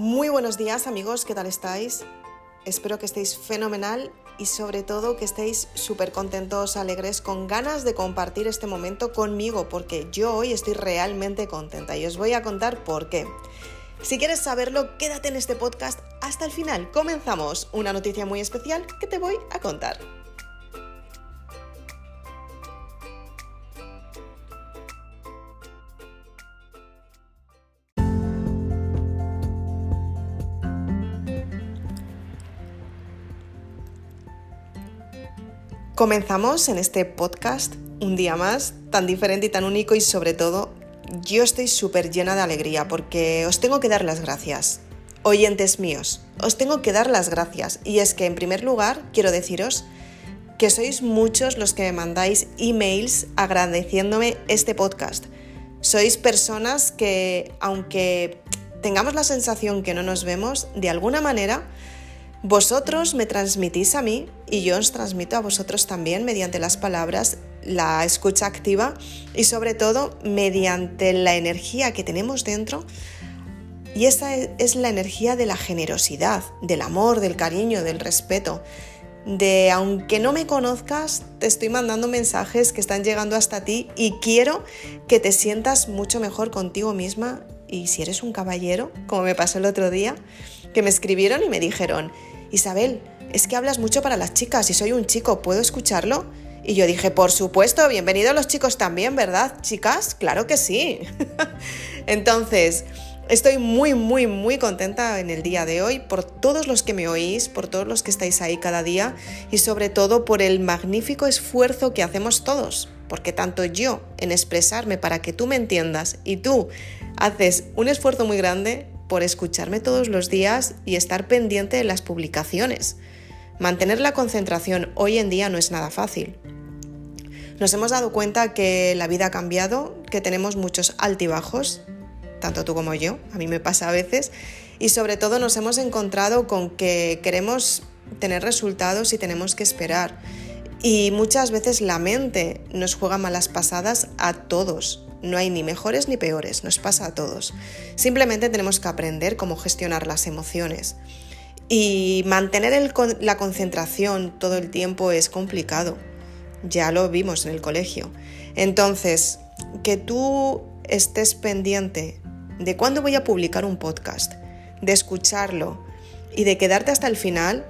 Muy buenos días amigos, ¿qué tal estáis? Espero que estéis fenomenal y sobre todo que estéis súper contentos, alegres, con ganas de compartir este momento conmigo, porque yo hoy estoy realmente contenta y os voy a contar por qué. Si quieres saberlo, quédate en este podcast hasta el final. Comenzamos una noticia muy especial que te voy a contar. Comenzamos en este podcast un día más, tan diferente y tan único y sobre todo yo estoy súper llena de alegría porque os tengo que dar las gracias. Oyentes míos, os tengo que dar las gracias y es que en primer lugar quiero deciros que sois muchos los que me mandáis emails agradeciéndome este podcast. Sois personas que aunque tengamos la sensación que no nos vemos, de alguna manera vosotros me transmitís a mí y yo os transmito a vosotros también mediante las palabras, la escucha activa y sobre todo mediante la energía que tenemos dentro. Y esa es la energía de la generosidad, del amor, del cariño, del respeto. De aunque no me conozcas, te estoy mandando mensajes que están llegando hasta ti y quiero que te sientas mucho mejor contigo misma. Y si eres un caballero, como me pasó el otro día, que me escribieron y me dijeron, Isabel, es que hablas mucho para las chicas y soy un chico, ¿puedo escucharlo? Y yo dije, por supuesto, bienvenidos los chicos también, ¿verdad? Chicas, claro que sí. Entonces, estoy muy, muy, muy contenta en el día de hoy por todos los que me oís, por todos los que estáis ahí cada día y sobre todo por el magnífico esfuerzo que hacemos todos. Porque tanto yo en expresarme para que tú me entiendas y tú haces un esfuerzo muy grande, por escucharme todos los días y estar pendiente de las publicaciones. Mantener la concentración hoy en día no es nada fácil. Nos hemos dado cuenta que la vida ha cambiado, que tenemos muchos altibajos, tanto tú como yo, a mí me pasa a veces, y sobre todo nos hemos encontrado con que queremos tener resultados y tenemos que esperar. Y muchas veces la mente nos juega malas pasadas a todos. No hay ni mejores ni peores, nos pasa a todos. Simplemente tenemos que aprender cómo gestionar las emociones. Y mantener la concentración todo el tiempo es complicado. Ya lo vimos en el colegio. Entonces, que tú estés pendiente de cuándo voy a publicar un podcast, de escucharlo y de quedarte hasta el final,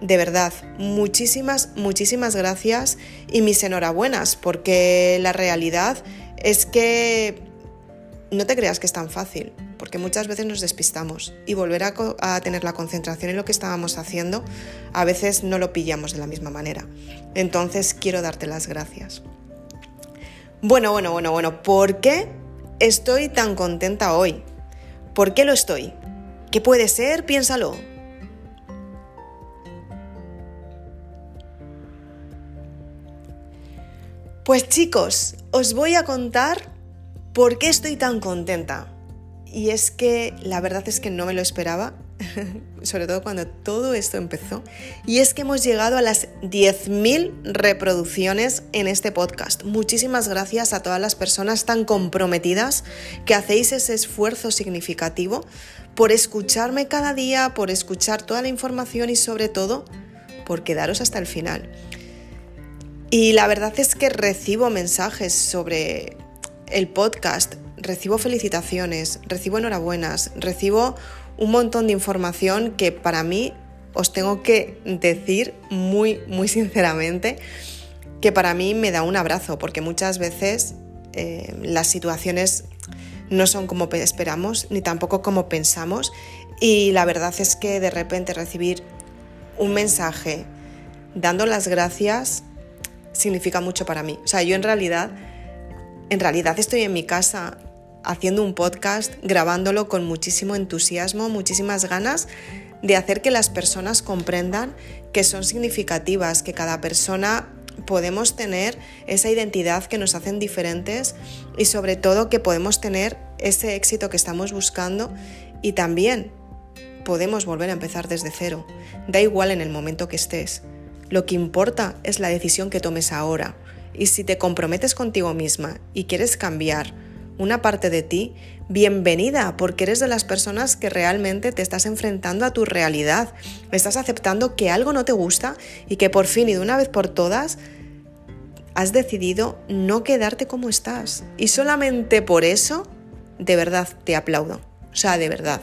de verdad, muchísimas, muchísimas gracias y mis enhorabuenas, porque la realidad es que no te creas que es tan fácil, porque muchas veces nos despistamos y volver a, tener la concentración en lo que estábamos haciendo, a veces no lo pillamos de la misma manera. Entonces quiero darte las gracias. Bueno, bueno, bueno, bueno, ¿por qué estoy tan contenta hoy? ¿Por qué lo estoy? ¿Qué puede ser? Piénsalo. Pues chicos, os voy a contar por qué estoy tan contenta. Y es que la verdad es que no me lo esperaba, sobre todo cuando todo esto empezó. Y es que hemos llegado a las 10.000 reproducciones en este podcast. Muchísimas gracias a todas las personas tan comprometidas que hacéis ese esfuerzo significativo por escucharme cada día, por escuchar toda la información y sobre todo por quedaros hasta el final. Y la verdad es que recibo mensajes sobre el podcast, recibo felicitaciones, recibo enhorabuenas, recibo un montón de información que para mí os tengo que decir muy, muy sinceramente que para mí me da un abrazo, porque muchas veces eh, las situaciones no son como esperamos, ni tampoco como pensamos, y la verdad es que de repente recibir un mensaje dando las gracias significa mucho para mí. O sea, yo en realidad, en realidad estoy en mi casa haciendo un podcast, grabándolo con muchísimo entusiasmo, muchísimas ganas de hacer que las personas comprendan que son significativas, que cada persona podemos tener esa identidad que nos hacen diferentes y sobre todo que podemos tener ese éxito que estamos buscando y también podemos volver a empezar desde cero. Da igual en el momento que estés. Lo que importa es la decisión que tomes ahora. Y si te comprometes contigo misma y quieres cambiar una parte de ti, bienvenida, porque eres de las personas que realmente te estás enfrentando a tu realidad. Estás aceptando que algo no te gusta y que por fin y de una vez por todas has decidido no quedarte como estás. Y solamente por eso, de verdad, te aplaudo. O sea, de verdad.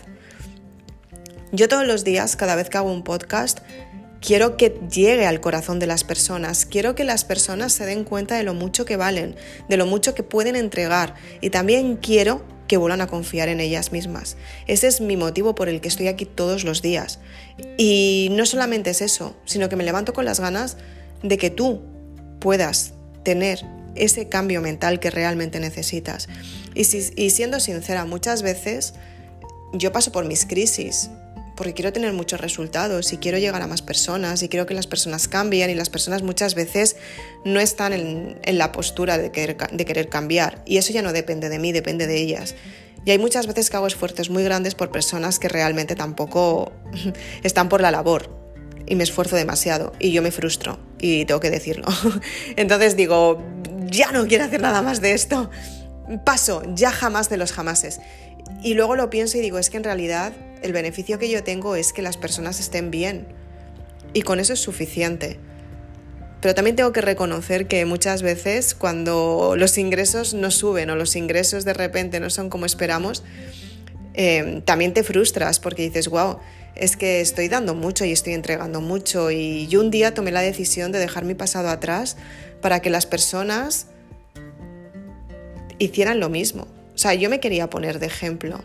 Yo todos los días, cada vez que hago un podcast, quiero que llegue al corazón de las personas, quiero que las personas se den cuenta de lo mucho que valen, de lo mucho que pueden entregar y también quiero que vuelvan a confiar en ellas mismas. Ese es mi motivo por el que estoy aquí todos los días. Y no solamente es eso, sino que me levanto con las ganas de que tú puedas tener ese cambio mental que realmente necesitas. Y, siendo sincera, muchas veces yo paso por mis crisis porque quiero tener muchos resultados y quiero llegar a más personas y quiero que las personas cambien y las personas muchas veces no están en, la postura de querer, de querer cambiar y eso ya no depende de mí, depende de ellas. Y hay muchas veces que hago esfuerzos muy grandes por personas que realmente tampoco están por la labor y me esfuerzo demasiado y yo me frustro y tengo que decirlo. Entonces digo, ya no quiero hacer nada más de esto. Paso, ya jamás de los jamases. Y luego lo pienso y digo, es que en realidad el beneficio que yo tengo es que las personas estén bien. Y con eso es suficiente. Pero también tengo que reconocer que muchas veces cuando los ingresos no suben o los ingresos de repente no son como esperamos, eh, también te frustras porque dices, wow, es que estoy dando mucho y estoy entregando mucho. Y yo un día tomé la decisión de dejar mi pasado atrás para que las personas hicieran lo mismo. O sea, yo me quería poner de ejemplo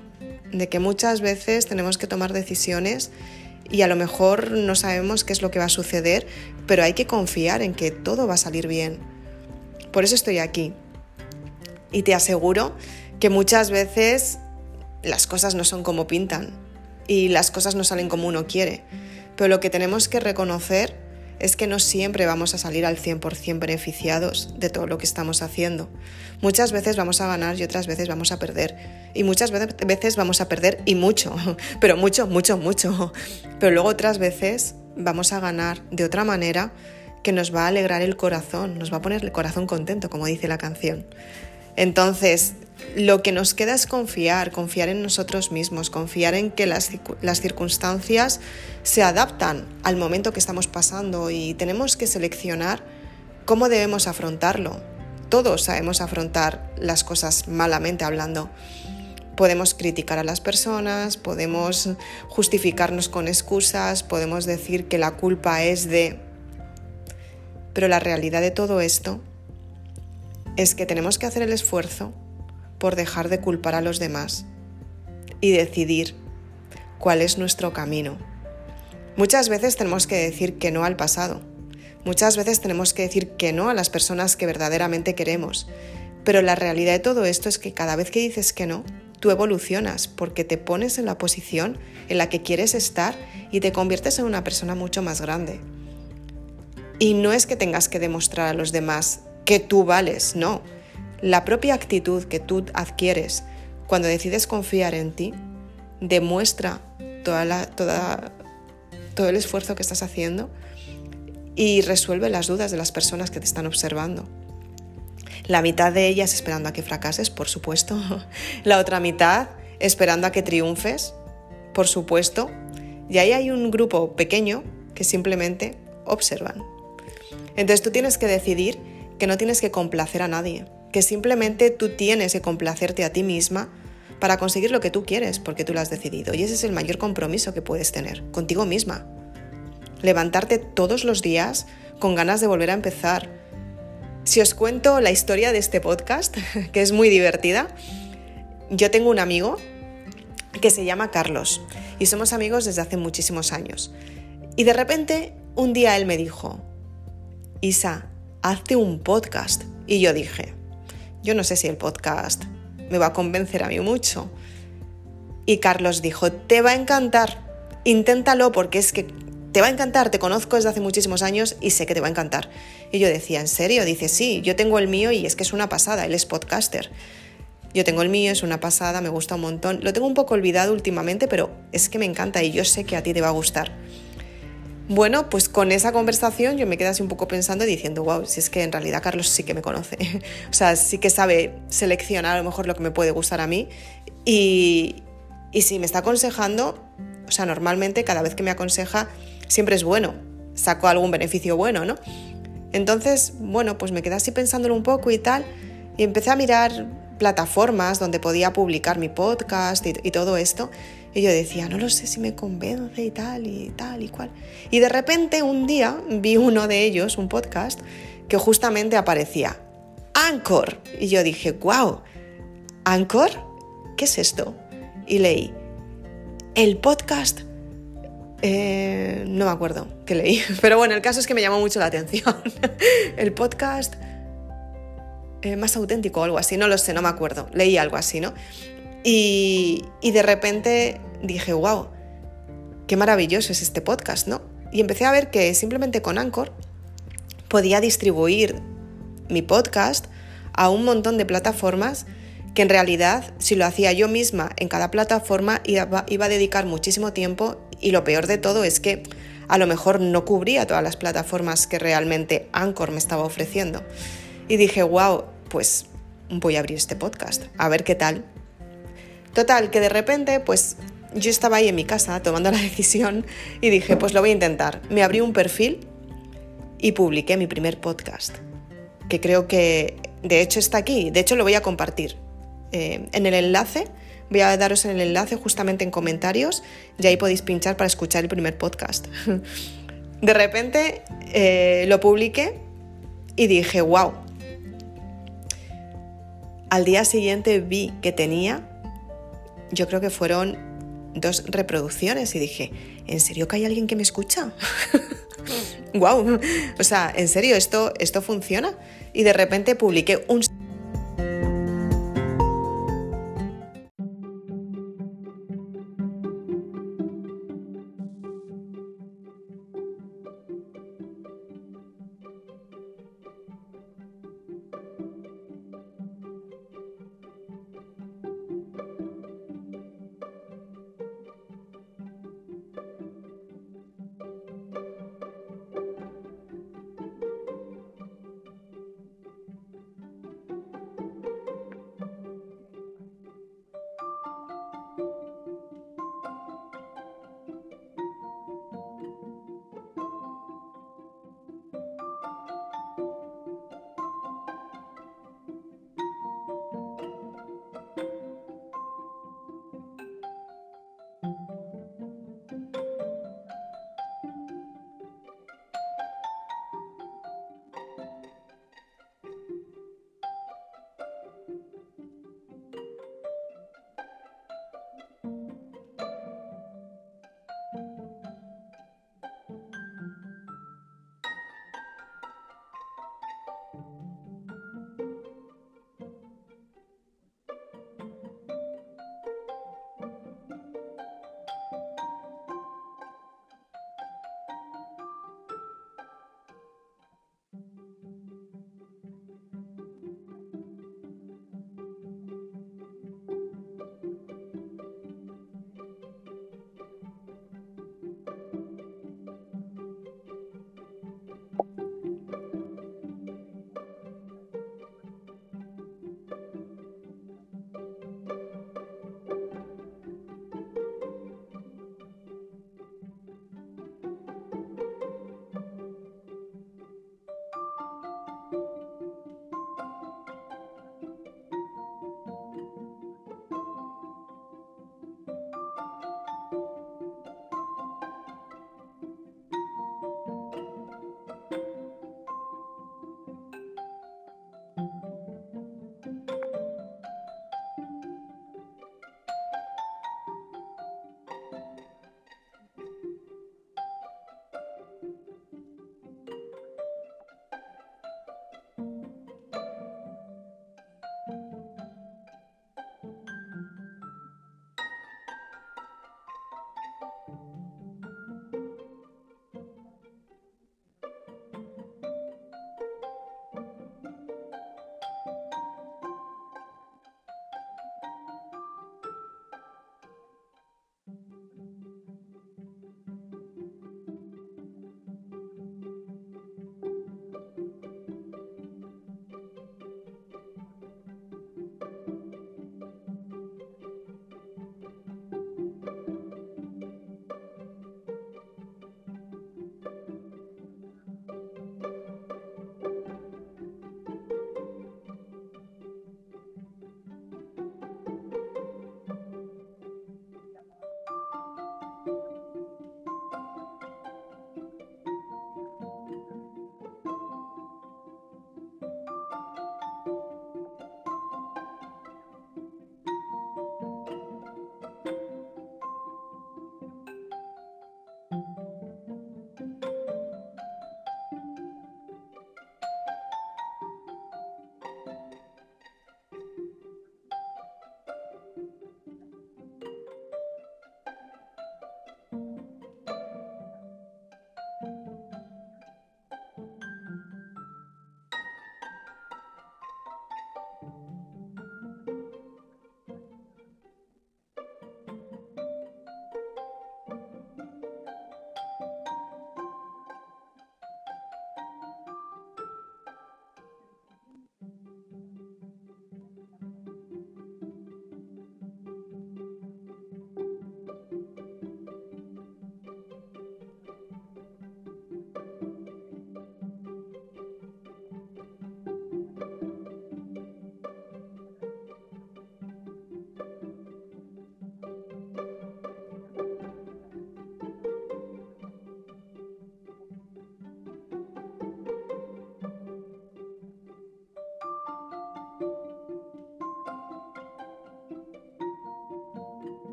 de que muchas veces tenemos que tomar decisiones y a lo mejor no sabemos qué es lo que va a suceder, pero hay que confiar en que todo va a salir bien. Por eso estoy aquí. Y te aseguro que muchas veces las cosas no son como pintan y las cosas no salen como uno quiere. Pero lo que tenemos que reconocer es que no siempre vamos a salir al 100% beneficiados de todo lo que estamos haciendo. Muchas veces vamos a ganar y otras veces vamos a perder. Y muchas veces vamos a perder y mucho, pero mucho, mucho, mucho. Pero luego otras veces vamos a ganar de otra manera que nos va a alegrar el corazón, nos va a poner el corazón contento, como dice la canción. Entonces, lo que nos queda es confiar, confiar en nosotros mismos, confiar en que las, circunstancias se adaptan al momento que estamos pasando y tenemos que seleccionar cómo debemos afrontarlo. Todos sabemos afrontar las cosas malamente hablando. Podemos criticar a las personas, podemos justificarnos con excusas, podemos decir que la culpa es de... Pero la realidad de todo esto es que tenemos que hacer el esfuerzo por dejar de culpar a los demás y decidir cuál es nuestro camino. Muchas veces tenemos que decir que no al pasado. Muchas veces tenemos que decir que no a las personas que verdaderamente queremos. Pero la realidad de todo esto es que cada vez que dices que no, tú evolucionas porque te pones en la posición en la que quieres estar y te conviertes en una persona mucho más grande. Y no es que tengas que demostrar a los demás que tú vales, no la propia actitud que tú adquieres cuando decides confiar en ti demuestra todo el esfuerzo que estás haciendo y resuelve las dudas de las personas que te están observando. La mitad de ellas esperando a que fracases, por supuesto. La otra mitad esperando a que triunfes, por supuesto. Y ahí hay un grupo pequeño que simplemente observan. Entonces tú tienes que decidir que no tienes que complacer a nadie que simplemente tú tienes que complacerte a ti misma para conseguir lo que tú quieres, porque tú lo has decidido. Y ese es el mayor compromiso que puedes tener, contigo misma. Levantarte todos los días con ganas de volver a empezar. Si os cuento la historia de este podcast, que es muy divertida, yo tengo un amigo que se llama Carlos y somos amigos desde hace muchísimos años. Y de repente un día él me dijo, Isa, hazte un podcast. Y yo dije, yo no sé si el podcast me va a convencer a mí mucho. Y Carlos dijo, te va a encantar, inténtalo porque es que te va a encantar, te conozco desde hace muchísimos años y sé que te va a encantar. Y yo decía, ¿en serio? Dice, sí, yo tengo el mío y es que es una pasada, él es podcaster. Yo tengo el mío, es una pasada, me gusta un montón. Lo tengo un poco olvidado últimamente, pero es que me encanta y yo sé que a ti te va a gustar. Bueno, pues con esa conversación yo me quedé así un poco pensando y diciendo, wow, si es que en realidad Carlos sí que me conoce. o sea, sí que sabe seleccionar a lo mejor lo que me puede gustar a mí. Y, y si me está aconsejando, o sea, normalmente cada vez que me aconseja siempre es bueno, saco algún beneficio bueno, ¿no? Entonces, bueno, pues me quedé así pensándolo un poco y tal, y empecé a mirar plataformas donde podía publicar mi podcast y, y todo esto. Y yo decía, no lo sé si me convence y tal y tal y cual. Y de repente un día vi uno de ellos, un podcast, que justamente aparecía, Anchor. Y yo dije, wow, ¿Anchor? ¿Qué es esto? Y leí, el podcast... Eh, no me acuerdo qué leí, pero bueno, el caso es que me llamó mucho la atención. el podcast eh, más auténtico o algo así, no lo sé, no me acuerdo. Leí algo así, ¿no? Y, de repente dije, wow, qué maravilloso es este podcast, ¿no? Y empecé a ver que simplemente con Anchor podía distribuir mi podcast a un montón de plataformas que en realidad si lo hacía yo misma en cada plataforma iba, iba, a dedicar muchísimo tiempo y lo peor de todo es que a lo mejor no cubría todas las plataformas que realmente Anchor me estaba ofreciendo. Y dije, wow, pues voy a abrir este podcast, a ver qué tal. Total, que de repente, pues yo estaba ahí en mi casa tomando la decisión y dije, pues lo voy a intentar. Me abrí un perfil y publiqué mi primer podcast, que creo que de hecho está aquí, de hecho lo voy a compartir. Eh, en el enlace, voy a daros en el enlace justamente en comentarios y ahí podéis pinchar para escuchar el primer podcast. De repente eh, lo publiqué y dije, wow. Al día siguiente vi que tenía yo creo que fueron dos reproducciones y dije, ¿en serio que hay alguien que me escucha? ¡Wow! O sea, ¿en serio esto, esto funciona? Y de repente publiqué un